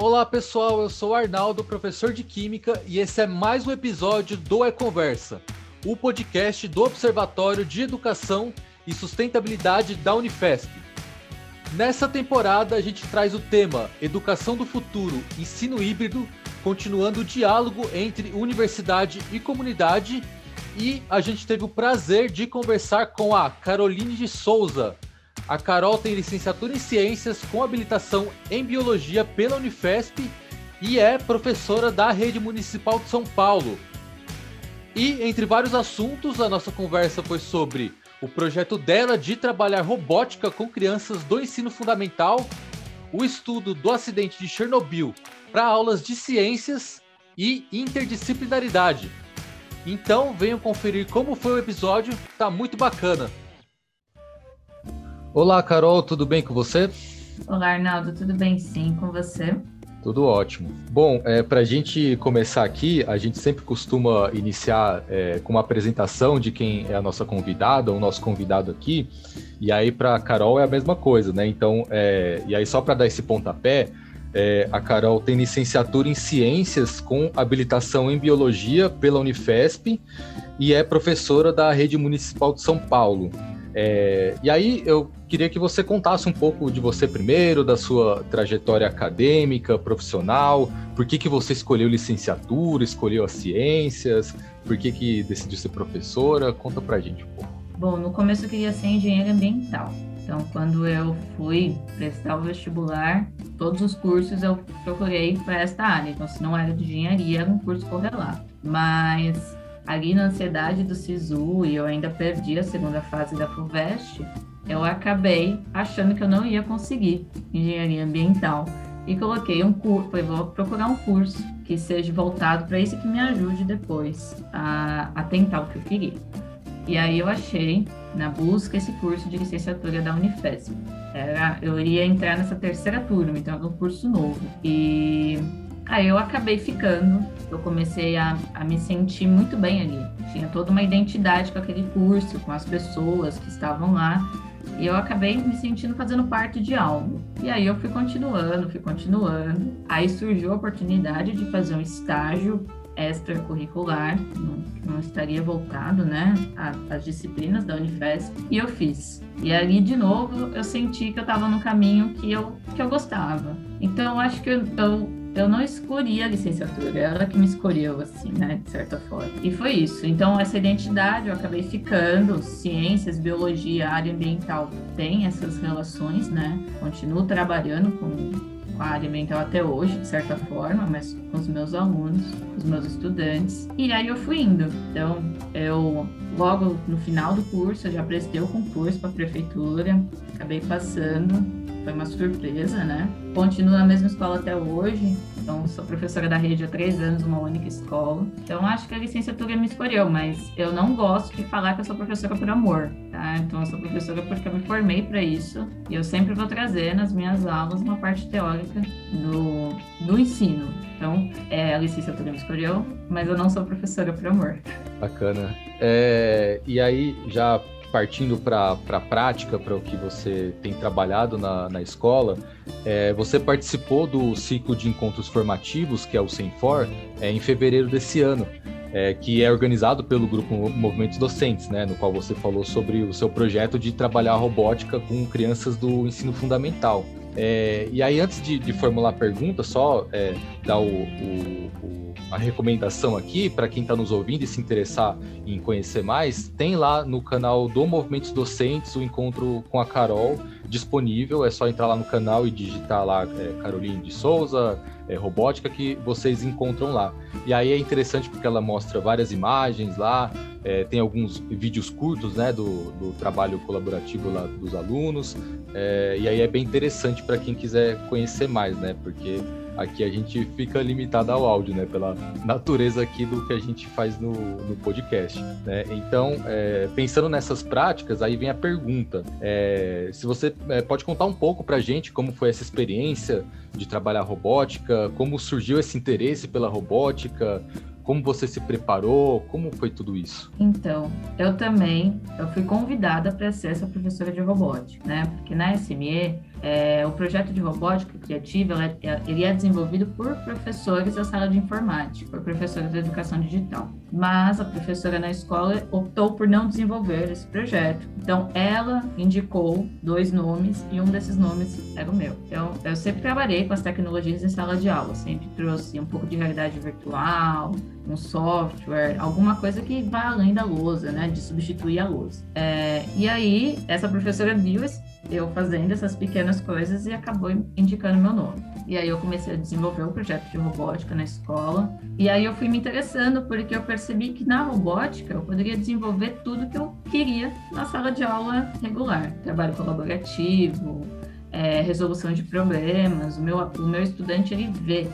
Olá pessoal, eu sou Arnaldo, professor de Química, e esse é mais um episódio do É Conversa, o podcast do Observatório de Educação e Sustentabilidade da Unifesp. Nessa temporada a gente traz o tema Educação do Futuro, Ensino Híbrido, continuando o diálogo entre universidade e comunidade, e a gente teve o prazer de conversar com a Caroline de Souza, a Carol tem licenciatura em Ciências com habilitação em Biologia pela Unifesp e é professora da Rede Municipal de São Paulo. E, entre vários assuntos, a nossa conversa foi sobre o projeto dela de trabalhar robótica com crianças do ensino fundamental, o estudo do acidente de Chernobyl para aulas de ciências e interdisciplinaridade. Então, venham conferir como foi o episódio, tá muito bacana. Olá, Carol, tudo bem com você? Olá, Arnaldo, tudo bem sim com você? Tudo ótimo. Bom, é, para a gente começar aqui, a gente sempre costuma iniciar é, com uma apresentação de quem é a nossa convidada, o nosso convidado aqui. E aí, para a Carol, é a mesma coisa, né? Então, é, e aí, só para dar esse pontapé, é, a Carol tem licenciatura em Ciências com habilitação em Biologia pela Unifesp e é professora da Rede Municipal de São Paulo. É, e aí eu queria que você contasse um pouco de você primeiro, da sua trajetória acadêmica, profissional, por que, que você escolheu licenciatura, escolheu as ciências, por que, que decidiu ser professora, conta pra gente um pouco. Bom, no começo eu queria ser engenheiro ambiental, então quando eu fui prestar o vestibular, todos os cursos eu procurei para esta área, então se não era de engenharia, era um curso correlato, mas ali na ansiedade do SISU e eu ainda perdi a segunda fase da FUVEST, eu acabei achando que eu não ia conseguir engenharia ambiental e coloquei um curso, falei, vou procurar um curso que seja voltado para isso que me ajude depois a, a tentar o que eu queria. E aí eu achei na busca esse curso de licenciatura da Unifesp. Era, eu ia entrar nessa terceira turma, então era um curso novo. E Aí eu acabei ficando, eu comecei a, a me sentir muito bem ali. Tinha toda uma identidade com aquele curso, com as pessoas que estavam lá. E eu acabei me sentindo fazendo parte de algo. E aí eu fui continuando, fui continuando. Aí surgiu a oportunidade de fazer um estágio extracurricular, não, não estaria voltado, né, às disciplinas da Unifesp, e eu fiz. E ali, de novo, eu senti que eu estava no caminho que eu, que eu gostava. Então, eu acho que eu, eu eu não escolhi a licenciatura, ela que me escolheu, assim, né, de certa forma. E foi isso. Então, essa identidade eu acabei ficando, ciências, biologia, área ambiental tem essas relações, né? Continuo trabalhando com a área ambiental até hoje, de certa forma, mas com os meus alunos, os meus estudantes. E aí eu fui indo. Então, eu logo no final do curso, eu já prestei o concurso para a prefeitura, acabei passando foi uma surpresa, né? Continuo na mesma escola até hoje, então sou professora da rede há três anos, uma única escola. Então acho que a licenciatura me escolheu, mas eu não gosto de falar que eu sou professora por amor, tá? Então eu sou professora porque eu me formei para isso e eu sempre vou trazer nas minhas aulas uma parte teórica do, do ensino. Então, é, a licenciatura me escolheu, mas eu não sou professora por amor. Bacana. É, e aí, já partindo para a prática, para o que você tem trabalhado na, na escola, é, você participou do ciclo de encontros formativos, que é o Senfor, é, em fevereiro desse ano, é, que é organizado pelo grupo Movimentos Docentes, né, no qual você falou sobre o seu projeto de trabalhar robótica com crianças do ensino fundamental. É, e aí, antes de, de, formular a pergunta, só é, dar o, o, o a recomendação aqui para quem está nos ouvindo e se interessar em conhecer mais, tem lá no canal do Movimentos Docentes o encontro com a Carol disponível. É só entrar lá no canal e digitar lá é, Caroline de Souza, é, robótica, que vocês encontram lá. E aí é interessante porque ela mostra várias imagens lá, é, tem alguns vídeos curtos né, do, do trabalho colaborativo lá dos alunos. É, e aí é bem interessante para quem quiser conhecer mais, né? Porque Aqui a gente fica limitado ao áudio, né? Pela natureza aqui do que a gente faz no, no podcast, né? Então, é, pensando nessas práticas, aí vem a pergunta. É, se você é, pode contar um pouco pra gente como foi essa experiência de trabalhar robótica, como surgiu esse interesse pela robótica, como você se preparou? Como foi tudo isso? Então, eu também, eu fui convidada para ser essa professora de robótica, né? Porque na SME é, o projeto de robótica criativa é, ele é desenvolvido por professores da sala de informática, por professores da educação digital. Mas a professora na escola optou por não desenvolver esse projeto. Então, ela indicou dois nomes e um desses nomes era o meu. Então, eu sempre trabalhei com as tecnologias em sala de aula, sempre trouxe um pouco de realidade virtual, um software, alguma coisa que vá além da lousa, né, de substituir a lousa. É, e aí, essa professora viu esse eu fazendo essas pequenas coisas e acabou indicando meu nome. E aí eu comecei a desenvolver o um projeto de robótica na escola. E aí eu fui me interessando porque eu percebi que na robótica eu poderia desenvolver tudo que eu queria na sala de aula regular. Trabalho colaborativo, é, resolução de problemas. O meu, o meu estudante ele vê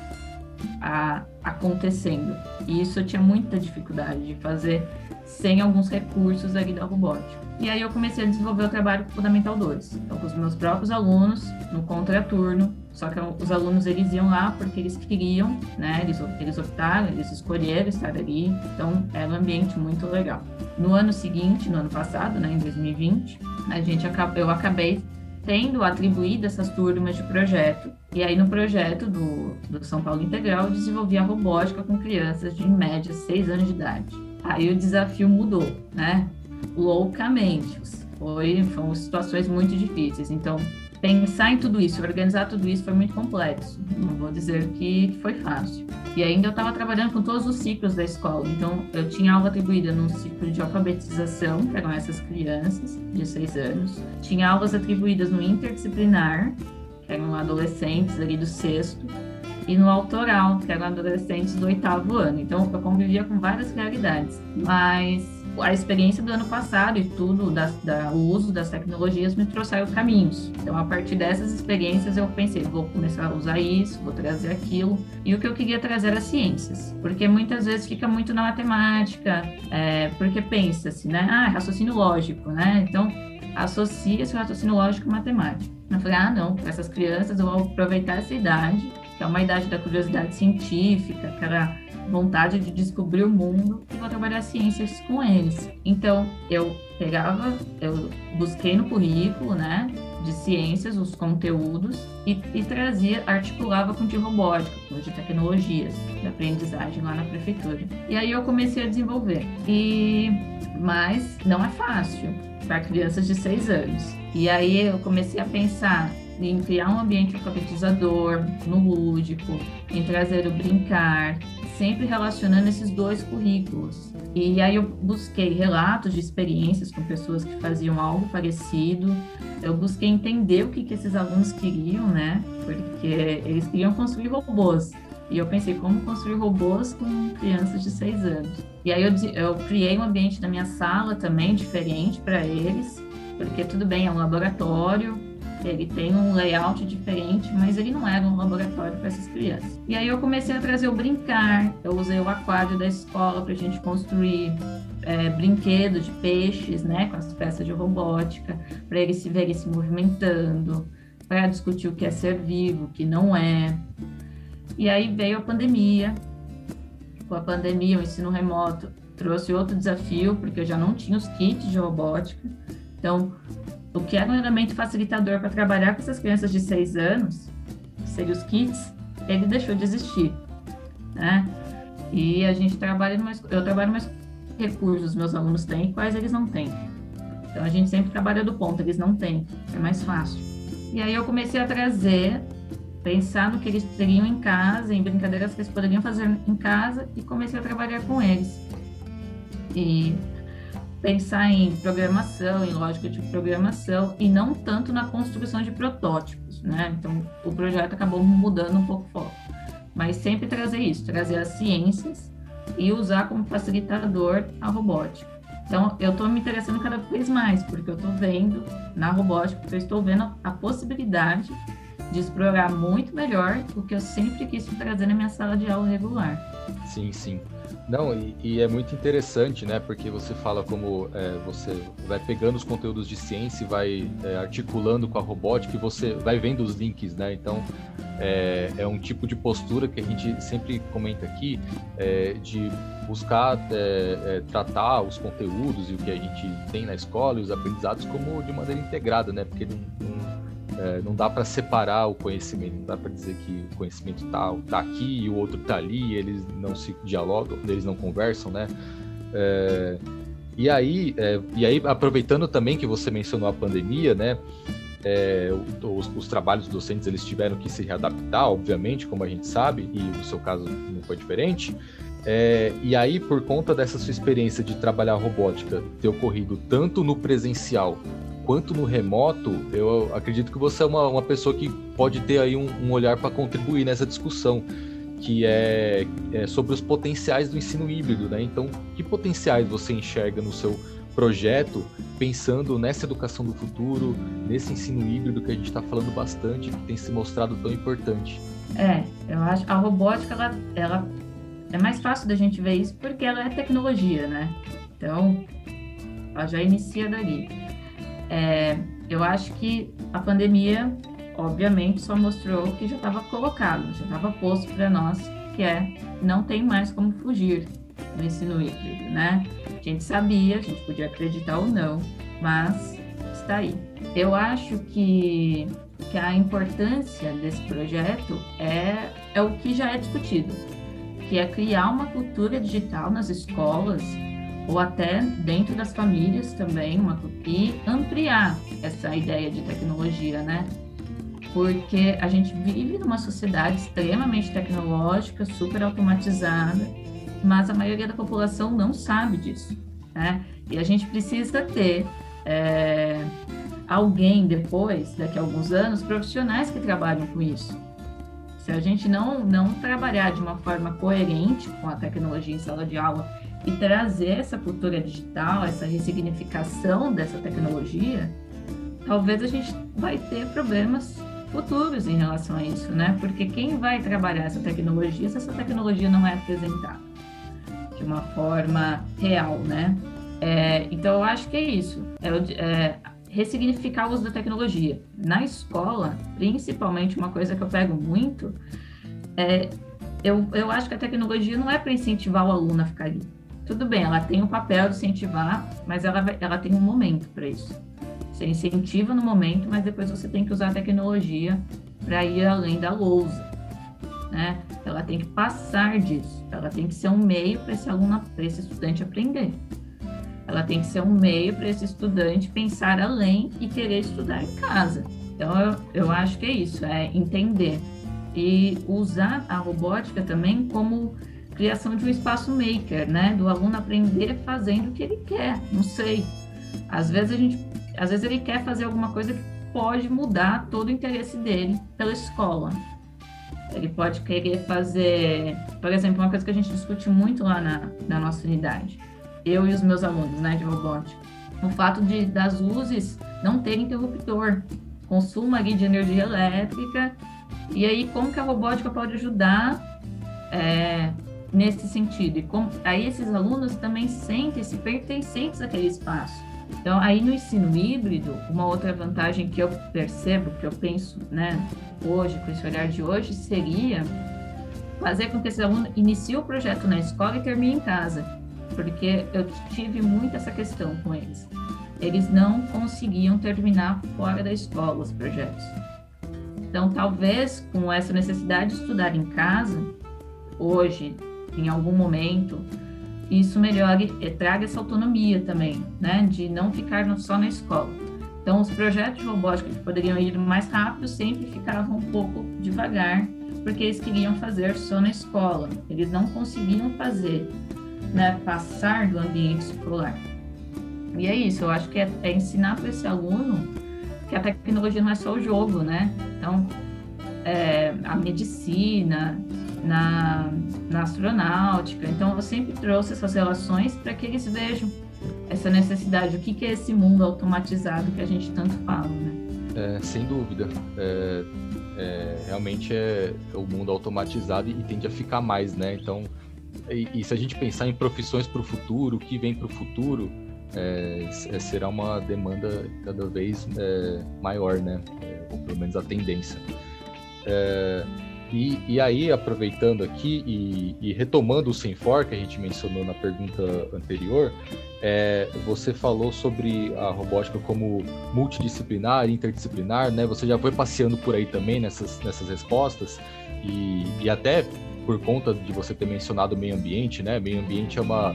a, acontecendo. E isso eu tinha muita dificuldade de fazer sem alguns recursos ali da robótica. E aí eu comecei a desenvolver o trabalho Fundamental 2. Então, com os meus próprios alunos, no contraturno, só que os alunos eles iam lá porque eles queriam, né? Eles, eles optaram, eles escolheram estar ali. Então, era um ambiente muito legal. No ano seguinte, no ano passado, né, em 2020, a gente eu acabei tendo atribuído essas turmas de projeto. E aí, no projeto do, do São Paulo Integral, eu desenvolvi a robótica com crianças de, em média, 6 anos de idade. Aí o desafio mudou, né? loucamente. Foi, foram situações muito difíceis. Então, pensar em tudo isso, organizar tudo isso foi muito complexo. Não vou dizer que foi fácil. E ainda eu estava trabalhando com todos os ciclos da escola. Então, eu tinha aula atribuída no ciclo de alfabetização, que eram essas crianças de seis anos. Tinha aulas atribuídas no interdisciplinar, que eram adolescentes ali do sexto. E no autoral, que eram adolescentes do oitavo ano. Então, eu convivia com várias realidades. Mas a experiência do ano passado e tudo, da, da, o uso das tecnologias me trouxeram caminhos. Então, a partir dessas experiências, eu pensei, vou começar a usar isso, vou trazer aquilo. E o que eu queria trazer era ciências, porque muitas vezes fica muito na matemática, é, porque pensa-se, né? Ah, raciocínio lógico, né? Então, associa esse raciocínio lógico à matemática. Eu falei, ah, não, para essas crianças eu vou aproveitar essa idade, que é uma idade da curiosidade científica, aquela vontade de descobrir o mundo e vou trabalhar ciências com eles. Então, eu pegava, eu busquei no currículo, né, de ciências, os conteúdos e, e trazia, articulava com de robótica, com de tecnologias, de aprendizagem lá na prefeitura. E aí eu comecei a desenvolver. E mas não é fácil para crianças de seis anos. E aí eu comecei a pensar em criar um ambiente alfabetizador, no lúdico, em trazer o brincar, sempre relacionando esses dois currículos. E aí eu busquei relatos de experiências com pessoas que faziam algo parecido. Eu busquei entender o que, que esses alunos queriam, né? Porque eles queriam construir robôs. E eu pensei, como construir robôs com crianças de seis anos? E aí eu, eu criei um ambiente na minha sala também diferente para eles, porque tudo bem, é um laboratório, ele tem um layout diferente, mas ele não era um laboratório para essas crianças. E aí eu comecei a trazer o brincar, eu usei o aquário da escola para a gente construir é, brinquedos de peixes, né, com as peças de robótica, para eles se verem se movimentando, para discutir o que é ser vivo, o que não é. E aí veio a pandemia. Com a pandemia, o ensino remoto trouxe outro desafio, porque eu já não tinha os kits de robótica. Então, o que era um elemento facilitador para trabalhar com essas crianças de seis anos, que seriam os kits, ele deixou de existir, né? E a gente trabalha numa, eu trabalho mais recursos meus alunos têm quais eles não têm. Então a gente sempre trabalha do ponto, eles não têm, é mais fácil. E aí eu comecei a trazer, pensar no que eles teriam em casa, em brincadeiras que eles poderiam fazer em casa e comecei a trabalhar com eles. E pensar em programação, em lógica de programação e não tanto na construção de protótipos, né? Então, o projeto acabou mudando um pouco o foco. Mas sempre trazer isso, trazer as ciências e usar como facilitador a robótica. Então, eu estou me interessando cada vez mais, porque eu estou vendo na robótica, eu estou vendo a possibilidade de explorar muito melhor o que eu sempre quis trazer na minha sala de aula regular. Sim, sim. Não, e, e, é muito interessante, né? Porque você fala como é, você vai pegando os conteúdos de ciência e vai é, articulando com a robótica e você vai vendo os links, né? Então, é, é um tipo de postura que a gente sempre comenta aqui, é, de buscar é, é, tratar os conteúdos e o que a gente tem na escola e os aprendizados como de maneira integrada, né? Porque não, não É, não dá para separar o conhecimento, não dá para dizer que o conhecimento tá, tá aqui e o outro tá ali, eles não se dialogam, eles não conversam, né? É, e aí, é, e aí aproveitando também que você mencionou a pandemia, né? É, os, os, trabalhos docentes eles tiveram que se readaptar, obviamente, como a gente sabe, e no seu caso não foi diferente. É, e aí, por conta dessa sua experiência de trabalhar robótica ter ocorrido tanto no presencial quanto no remoto, eu acredito que você é uma, uma pessoa que pode ter aí um, um olhar para contribuir nessa discussão, que é, é, sobre os potenciais do ensino híbrido, né? Então, que potenciais você enxerga no seu projeto pensando nessa educação do futuro, nesse ensino híbrido que a gente está falando bastante, que tem se mostrado tão importante? É, eu acho a robótica ela, ela é mais fácil da gente ver isso porque ela é tecnologia, né? Então, ela já inicia dali. É, eu acho que a pandemia, obviamente, só mostrou que já estava colocado, já estava posto para nós, que é não tem mais como fugir do ensino híbrido, né? A gente sabia, a gente podia acreditar ou não, mas está aí. Eu acho que, que a importância desse projeto é, é o que já é discutido, que é criar uma cultura digital nas escolas ou até dentro das famílias também, uma, e ampliar essa ideia de tecnologia, né? Porque a gente vive numa sociedade extremamente tecnológica, super automatizada, mas a maioria da população não sabe disso, né? E a gente precisa ter é, alguém depois, daqui a alguns anos, profissionais que trabalham com isso. Se a gente não, não trabalhar de uma forma coerente com a tecnologia em sala de aula e trazer essa cultura digital, essa ressignificação dessa tecnologia, talvez a gente vai ter problemas futuros em relação a isso, né? Porque quem vai trabalhar essa tecnologia se essa tecnologia não é apresentada? de uma forma real, né? É, então, eu acho que é isso. É, é, ressignificar o uso da tecnologia. Na escola, principalmente, uma coisa que eu pego muito é. Eu, eu acho que a tecnologia não é para incentivar o aluno a ficar ali. Tudo bem, ela tem o papel de incentivar, mas ela, ela tem um momento para isso. Você incentiva no momento, mas depois você tem que usar a tecnologia para ir além da lousa né? Ela tem que passar disso, ela tem que ser um meio para esse aluno, para esse estudante aprender. Ela tem que ser um meio para esse estudante pensar além e querer estudar em casa. Então, eu, eu acho que é isso, é entender e usar a robótica também como criação de um espaço maker, né? Do aluno aprender fazendo o que ele quer. Não sei. Às vezes a gente, às vezes ele quer fazer alguma coisa que pode mudar todo o interesse dele pela escola. Ele pode querer fazer, por exemplo, uma coisa que a gente discute muito lá na, na nossa unidade, eu e os meus alunos, né, de robótica, o fato de das luzes não terem interruptor, consumo ali de energia elétrica, e aí como que a robótica pode ajudar é, nesse sentido? E aí esses alunos também sentem-se pertencentes àquele espaço. Então, aí no ensino híbrido, uma outra vantagem que eu percebo, que eu penso, né, hoje, com esse olhar de hoje, seria fazer com que esse aluno inicie o projeto na escola e termine em casa, porque eu tive muito essa questão com eles. Eles não conseguiam terminar fora da escola os projetos. Então, talvez com essa necessidade de estudar em casa, hoje, em algum momento, isso melhore traga essa autonomia também, né, de não ficar só na escola. Então, os projetos de robótica que poderiam ir mais rápido sempre ficavam um pouco devagar, porque eles queriam fazer só na escola. Eles não conseguiam fazer, né, passar do ambiente escolar. E é isso, eu acho que é, é ensinar para esse aluno que a tecnologia não é só o jogo, né? Então, é, a medicina, na, na astronáutica. Então, eu sempre trouxe essas relações para que eles vejam essa necessidade, o que, que é esse mundo automatizado que a gente tanto fala, né? É, sem dúvida. É, é, realmente é o mundo automatizado e, tende a ficar mais, né? Então, e, e se a gente pensar em profissões para o futuro, o que vem para o futuro, é, é, será uma demanda cada vez é, maior, né? ou pelo menos a tendência. E, e, aí, aproveitando aqui e, e, retomando o Senfor, que a gente mencionou na pergunta anterior, é, você falou sobre a robótica como multidisciplinar, interdisciplinar, né? Você já foi passeando por aí também nessas, nessas respostas, e, e até por conta de você ter mencionado o meio ambiente, né? Meio ambiente é uma,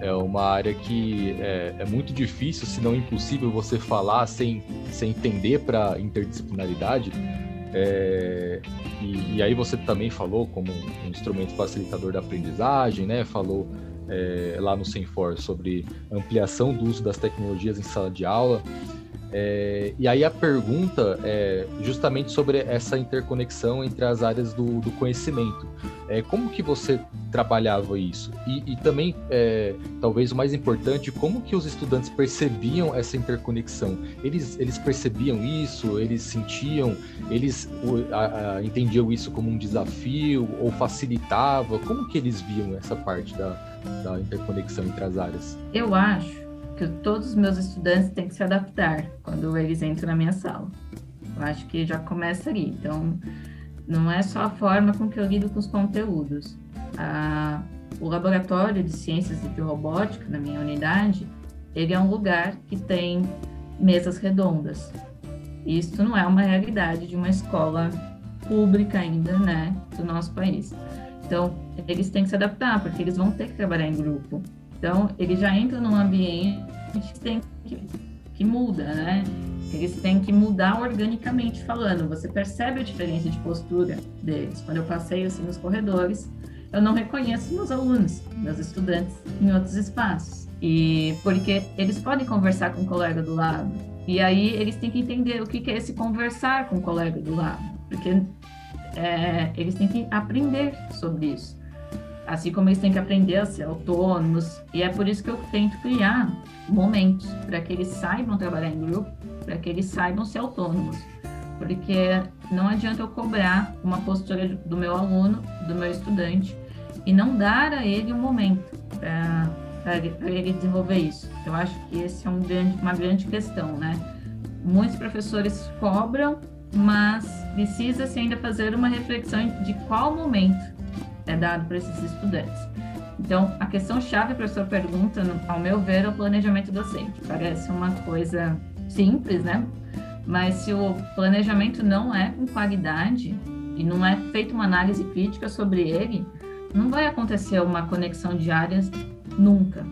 é uma área que é, é muito difícil, se não impossível, você falar sem, sem entender para interdisciplinaridade. É, e, e, aí você também falou como um instrumento facilitador da aprendizagem, né? Falou é, lá no Senfor sobre ampliação do uso das tecnologias em sala de aula. É, e aí a pergunta é justamente sobre essa interconexão entre as áreas do, do conhecimento. É, como que você trabalhava isso? E, e também, é, talvez o mais importante, como que os estudantes percebiam essa interconexão? Eles, eles percebiam isso? Eles sentiam? Eles a, a, entendiam isso como um desafio ou facilitava? Como que eles viam essa parte da, da interconexão entre as áreas? Eu acho que todos os meus estudantes têm que se adaptar quando eles entram na minha sala. Eu acho que já começa ali. Então, não é só a forma com que eu lido com os conteúdos. O laboratório de ciências de robótica na minha unidade, ele é um lugar que tem mesas redondas. Isso não é uma realidade de uma escola pública ainda, né, do nosso país. Então, eles têm que se adaptar, porque eles vão ter que trabalhar em grupo. Então, ele já entra num ambiente que tem que, que muda, né? Eles têm que mudar organicamente falando. Você percebe a diferença de postura deles. Quando eu passeio assim nos corredores, eu não reconheço meus alunos, meus estudantes em outros espaços. E porque eles podem conversar com o colega do lado. E aí eles têm que entender o que é esse conversar com o colega do lado. Porque é, eles têm que aprender sobre isso assim como eles têm que aprender a ser autônomos. E é por isso que eu tento criar momentos para que eles saibam trabalhar em grupo, para que eles saibam ser autônomos. Porque não adianta eu cobrar uma postura do meu aluno, do meu estudante, e não dar a ele um momento para ele desenvolver isso. Eu acho que esse é um grande, uma grande questão, né? Muitos professores cobram, mas precisa-se ainda fazer uma reflexão de qual momento é dado para esses estudantes. Então, a questão chave para a sua pergunta, ao meu ver, é o planejamento docente. Parece uma coisa simples, né? Mas se o planejamento não é com qualidade e não é feita uma análise crítica sobre ele, não vai acontecer uma conexão de áreas nunca.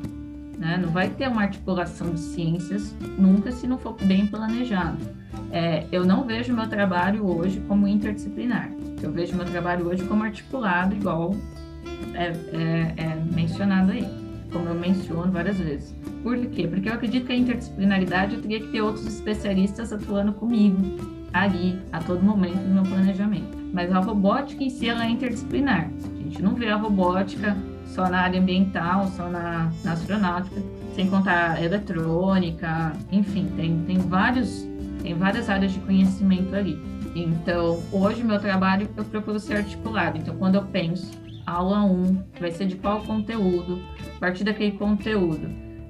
Né? Não vai ter uma articulação de ciências nunca se não for bem planejado. É, eu não vejo meu trabalho hoje como interdisciplinar. Eu vejo meu trabalho hoje como articulado, igual é, é, é mencionado aí, como eu menciono várias vezes. Por quê? Porque eu acredito que a interdisciplinaridade eu teria que ter outros especialistas atuando comigo ali, a todo momento no meu planejamento. Mas a robótica em si ela é interdisciplinar. A gente não vê a robótica só na área ambiental, só na, na astronáutica, sem contar a eletrônica, enfim, tem, tem vários tem várias áreas de conhecimento ali. Então, hoje meu trabalho eu procuro ser articulado. Então, quando eu penso, aula 1 vai ser de qual conteúdo? A partir daquele conteúdo.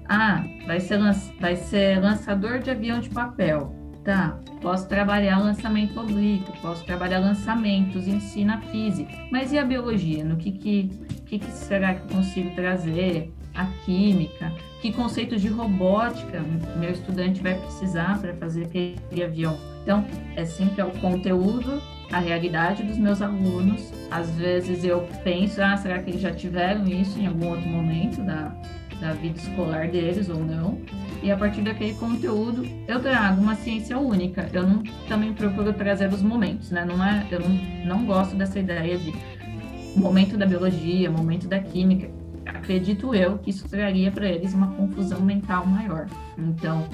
Ah, vai ser, vai ser lançador de avião de papel. Tá, posso trabalhar lançamento oblíquo, posso trabalhar lançamentos, ensina física. Mas e a biologia? No que, que, que, que será que eu consigo trazer? A química? Que conceitos de robótica meu estudante vai precisar para fazer aquele avião. Então, é sempre o conteúdo, a realidade dos meus alunos. Às vezes eu penso, ah, será que eles já tiveram isso em algum outro momento da, da vida escolar deles ou não? E a partir daquele conteúdo, eu trago uma ciência única. Eu não, também procuro trazer os momentos, né? Não é, eu não, não gosto dessa ideia de momento da biologia, momento da química acredito eu que isso traria para eles uma confusão mental maior. Então,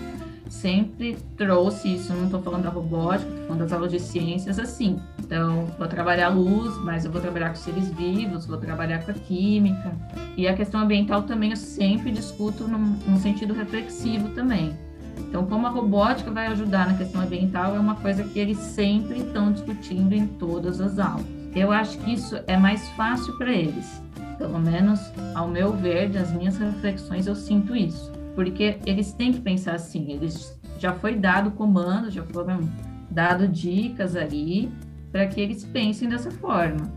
sempre trouxe isso, não estou falando da robótica, estou falando das aulas de ciências assim. Então, vou trabalhar a luz, mas eu vou trabalhar com seres vivos, vou trabalhar com a química. E a questão ambiental também eu sempre discuto num, num sentido reflexivo também. Então, como a robótica vai ajudar na questão ambiental é uma coisa que eles sempre estão discutindo em todas as aulas. Eu acho que isso é mais fácil para eles pelo menos ao meu ver, das minhas reflexões, eu sinto isso. Porque eles têm que pensar assim, eles já foi dado comando, já foram dado dicas ali, para que eles pensem dessa forma,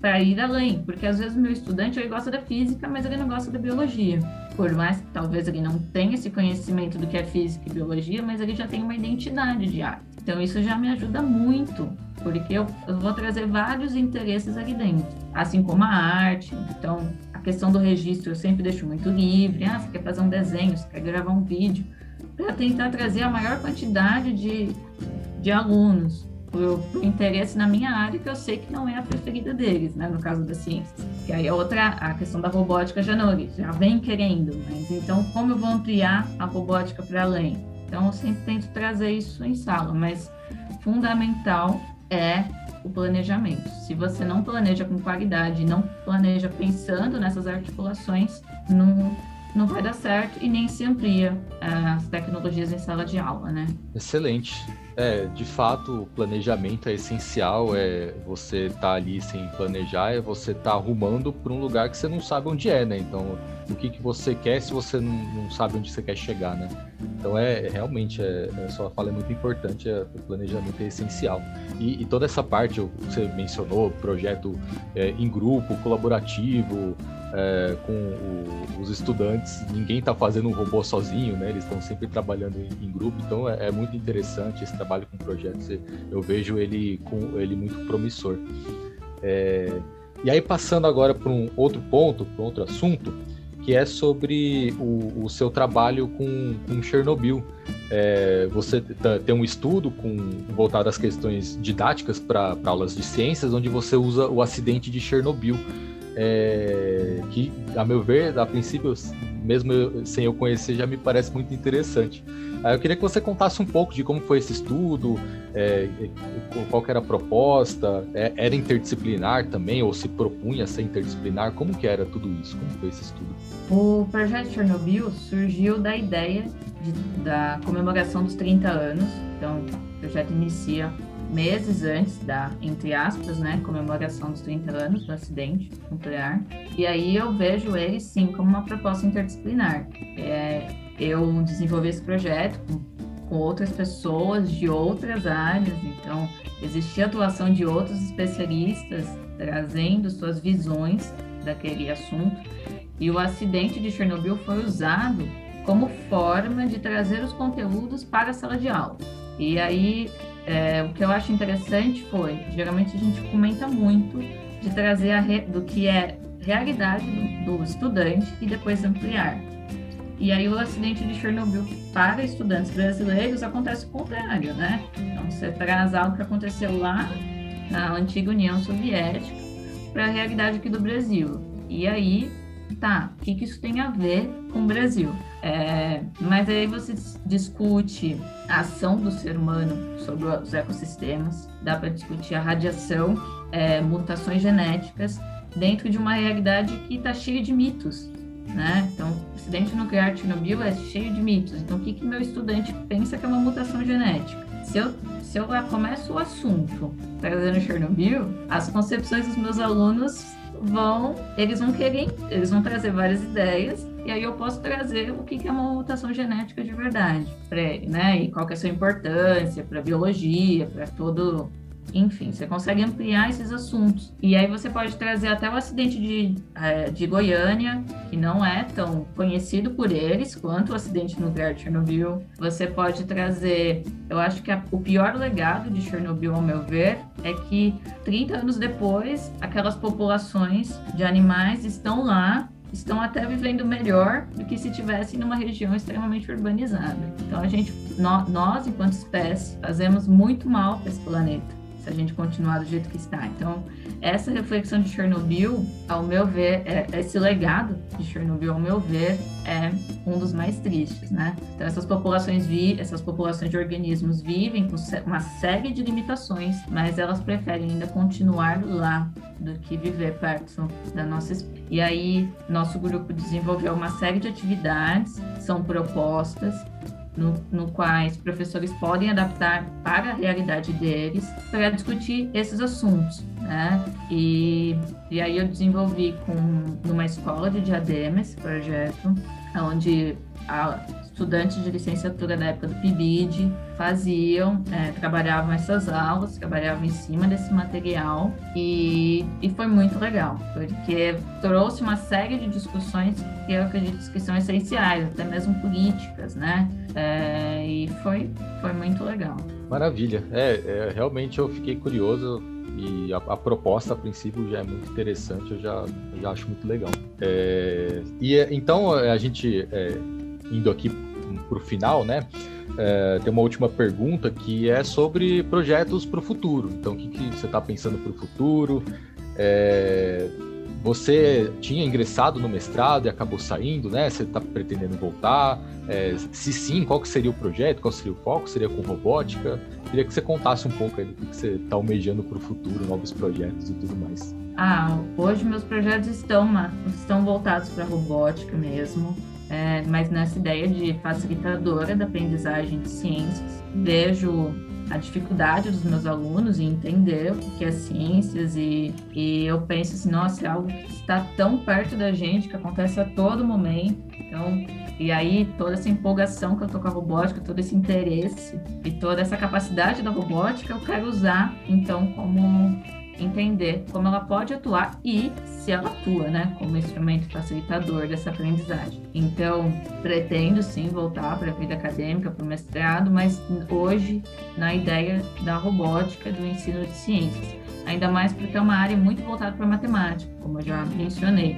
para ir além, porque às vezes meu estudante ele gosta da física, mas ele não gosta da biologia. Por mais que talvez ele não tenha esse conhecimento do que é física e biologia, mas ele já tem uma identidade de arte. Então isso já me ajuda muito, porque eu, eu vou trazer vários interesses ali dentro, assim como a arte. Então a questão do registro eu sempre deixo muito livre. Ah, você quer fazer um desenho, você quer gravar um vídeo, para tentar trazer a maior quantidade de, de alunos por, interesse na minha área, que eu sei que não é a preferida deles, né, no caso das ciências. Que aí é outra, a questão da robótica já não, já vem querendo, mas então como eu vou ampliar a robótica para além? Então eu sempre tento trazer isso em sala, mas fundamental é o planejamento. Se você não planeja com qualidade, não planeja pensando nessas articulações, não, não vai dar certo e nem se amplia eh, as tecnologias em sala de aula, né? Excelente. É, de fato, o planejamento é essencial. É você tá ali sem planejar, é você tá arrumando para um lugar que você não sabe onde é, né? Então, o que, que você quer se você não, não sabe onde você quer chegar, né? Então, é, é realmente, é, a sua fala é muito importante, é, o planejamento é essencial. E, e toda essa parte, você mencionou, projeto é, em grupo, colaborativo, é, com o, os estudantes. Ninguém está fazendo um robô sozinho, né? Eles estão sempre trabalhando em, em grupo. Então é, é, muito interessante esse trabalho com projetos. Eu vejo ele com ele muito promissor. É, e aí passando agora para um outro ponto, para outro assunto, que é sobre o, o seu trabalho com, com Chernobyl. É, você tem um estudo com, voltado às questões didáticas para aulas de ciências, onde você usa o acidente de Chernobyl é, que, a meu ver, a princípio, mesmo eu, sem eu conhecer, já me parece muito interessante. Eu queria que você contasse um pouco de como foi esse estudo, é, qual era a proposta, é, era interdisciplinar também, ou se propunha ser interdisciplinar, como que era tudo isso, como foi esse estudo? O projeto Chernobyl surgiu da ideia de, da comemoração dos 30 anos, então o projeto inicia meses antes da, entre aspas, né, comemoração dos 30 anos do acidente nuclear. E aí eu vejo ele sim como uma proposta interdisciplinar. É, eu desenvolvi esse projeto com, com outras pessoas de outras áreas, então existia atuação de outros especialistas trazendo suas visões daquele assunto. E o acidente de Chernobyl foi usado como forma de trazer os conteúdos para a sala de aula. E aí é, o que eu acho interessante foi, geralmente a gente comenta muito de trazer a re, do que é realidade do, do, estudante e depois ampliar. E aí o acidente de Chernobyl para estudantes brasileiros acontece o contrário, né? Então você traz algo que aconteceu lá na antiga União Soviética para a realidade aqui do Brasil. E aí, tá, o que, que isso tem a ver com o Brasil? É, mas aí você discute a ação do ser humano sobre os ecossistemas, dá para discutir a radiação, é, mutações genéticas, dentro de uma realidade que está cheia de mitos. Né? Então, o acidente nuclear de Chernobyl é cheio de mitos. Então, o que, que meu estudante pensa que é uma mutação genética? Se eu, se eu começo o assunto trazendo Chernobyl, as concepções dos meus alunos vão, eles vão querer, eles vão trazer várias ideias e aí eu posso trazer o que é uma mutação genética de verdade para ele, né? E qual que é a sua importância para a biologia, para todo enfim, você consegue ampliar esses assuntos. E aí você pode trazer até o acidente de, é, de Goiânia, que não é tão conhecido por eles quanto o acidente nuclear de Chernobyl. Você pode trazer, eu acho que a, o pior legado de Chernobyl, ao meu ver, é que 30 anos depois, aquelas populações de animais estão lá estão até vivendo melhor do que se tivessem numa região extremamente urbanizada. Então a gente, nós, nós enquanto espécie, fazemos muito mal para esse planeta se a gente continuar do jeito que está. Então, essa reflexão de Chernobyl, ao meu ver, é, esse legado de Chernobyl, ao meu ver, é um dos mais tristes, né? Então, essas populações vi, essas populações de organismos vivem com uma série de limitações, mas elas preferem ainda continuar lá do que viver perto da nossa espécie. E aí, nosso grupo desenvolveu uma série de atividades, são propostas no, no quais professores podem adaptar para a realidade deles para discutir esses assuntos, né? E, e aí eu desenvolvi com numa escola de Diadema esse projeto, onde a, estudantes de licenciatura da época do PIBID faziam, é, trabalhavam essas aulas, trabalhavam em cima desse material e, e foi muito legal, porque trouxe uma série de discussões que eu acredito que são essenciais, até mesmo políticas, né? É, e foi, foi muito legal. Maravilha. É, é, realmente eu fiquei curioso e a, a, proposta, a princípio, já é muito interessante, eu já, eu já acho muito legal. É, e então, a gente, é, indo aqui para o final, né? É, tem uma última pergunta que é sobre projetos para o futuro. Então, o que, que você está pensando para o futuro? É, você tinha ingressado no mestrado e acabou saindo, né? Você está pretendendo voltar? É, se sim, qual que seria o projeto? Qual seria o foco? Seria com robótica? Queria que você contasse um pouco aí do que você está almejando para o futuro, novos projetos e tudo mais. Ah, hoje meus projetos estão, estão voltados para robótica mesmo é, mas nessa ideia de facilitadora da aprendizagem de ciências. Vejo a dificuldade dos meus alunos em entender o que é ciências e, e eu penso assim, nossa, é algo que está tão perto da gente, que acontece a todo momento. Então, e aí toda essa empolgação que eu tô com a robótica, todo esse interesse e toda essa capacidade da robótica, eu quero usar então como entender como ela pode atuar e se ela atua, né, como instrumento facilitador dessa aprendizagem. Então, pretendo sim voltar para a vida acadêmica, para o mestrado, mas hoje na ideia da robótica, do ensino de ciências. Ainda mais porque é uma área muito voltada para matemática, como eu já mencionei.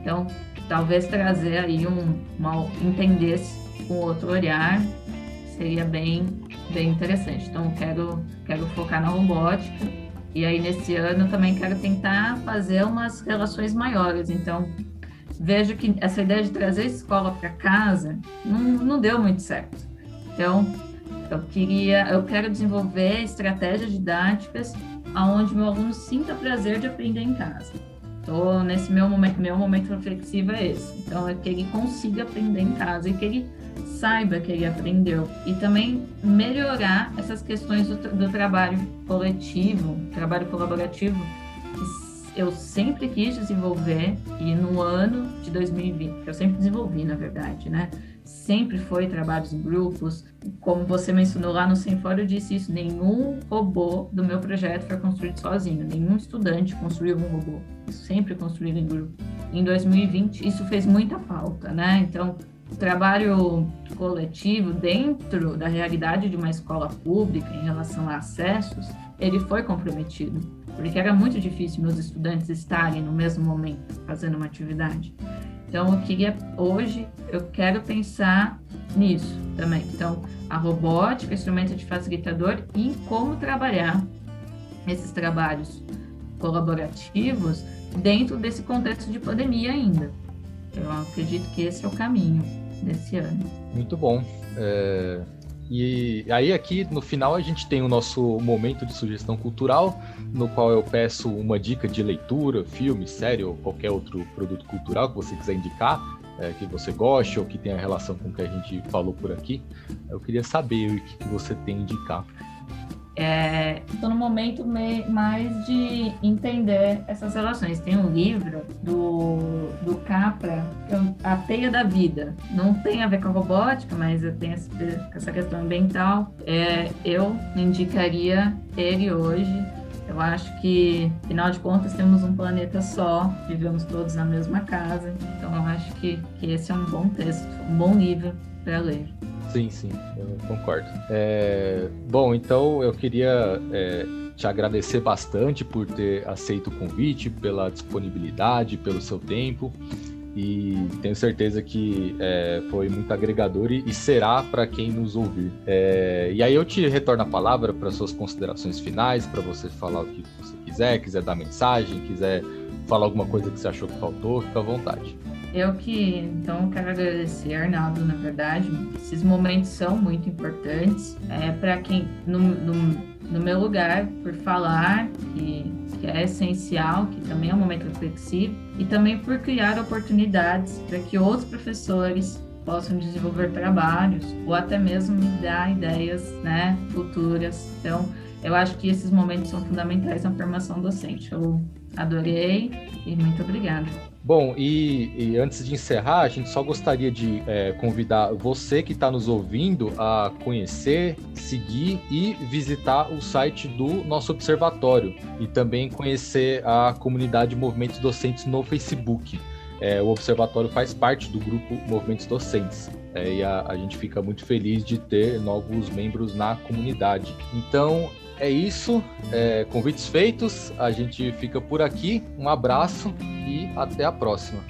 Então, talvez trazer aí um, uma, entender com outro olhar seria bem, bem interessante. Então, quero, quero focar na robótica e aí, nesse ano, também quero tentar fazer umas relações maiores. Então, vejo que essa ideia de trazer a escola para casa não, não deu muito certo. Então, eu queria, eu quero desenvolver estratégias didáticas aonde meu aluno sinta prazer de aprender em casa. Então, nesse meu momento, meu momento reflexivo é esse. Então, é que ele consiga aprender em casa e que ele saiba que ele aprendeu e também melhorar essas questões do, do trabalho coletivo, trabalho colaborativo, que eu sempre quis desenvolver e no ano de 2020, que eu sempre desenvolvi, na verdade, né? Sempre foi trabalhos grupos, como você mencionou lá no Semfório, eu disse isso, nenhum robô do meu projeto foi construído sozinho, nenhum estudante construiu um robô, sempre construído em grupo. Em 2020, isso fez muita falta, né? Então, o trabalho coletivo dentro da realidade de uma escola pública em relação a acessos, ele foi comprometido, porque era muito difícil meus estudantes estarem no mesmo momento fazendo uma atividade. Então, eu queria hoje eu quero pensar nisso também. Então, a robótica, instrumento de facilitador e como trabalhar esses trabalhos colaborativos dentro desse contexto de pandemia ainda. Eu acredito que esse é o caminho desse ano. Muito bom. É... E aí aqui no final a gente tem o nosso momento de sugestão cultural, no qual eu peço uma dica de leitura, filme, série ou qualquer outro produto cultural que você quiser indicar, é, que você goste ou que tenha relação com o que a gente falou por aqui. Eu queria saber o que, que você tem a indicar. Estou é, no momento mais de entender essas relações. Tem um livro do, do Capra, é A Teia da Vida. Não tem a ver com a robótica, mas tenho essa questão ambiental. É, eu indicaria ele hoje. Eu acho que, afinal de contas, temos um planeta só, vivemos todos na mesma casa. Então, eu acho que, que esse é um bom texto, um bom livro para ler. Sim, sim, concordo. É, bom, então eu queria é, te agradecer bastante por ter aceito o convite, pela disponibilidade, pelo seu tempo. E tenho certeza que é, foi muito agregador e, e será para quem nos ouvir. É, e aí eu te retorno a palavra para suas considerações finais, para você falar o que você quiser, quiser dar mensagem, quiser falar alguma coisa que você achou que faltou, fica à vontade. Eu que, então, quero agradecer, Arnaldo, na verdade. Esses momentos são muito importantes. É, para quem, no, no, no, meu lugar, por falar que, que é essencial, que também é um momento reflexivo, e também por criar oportunidades para que outros professores possam desenvolver trabalhos ou até mesmo me dar ideias né, futuras. Então, eu acho que esses momentos são fundamentais na formação docente. Eu adorei e muito obrigada. Bom, e, e, antes de encerrar, a gente só gostaria de é, convidar você que está nos ouvindo a conhecer, seguir e visitar o site do nosso observatório e também conhecer a comunidade Movimentos Docentes no Facebook. É, o observatório faz parte do grupo Movimentos Docentes. É, e a, a gente fica muito feliz de ter novos membros na comunidade. Então, é isso. É, convites feitos. A gente fica por aqui. Um abraço e até a próxima.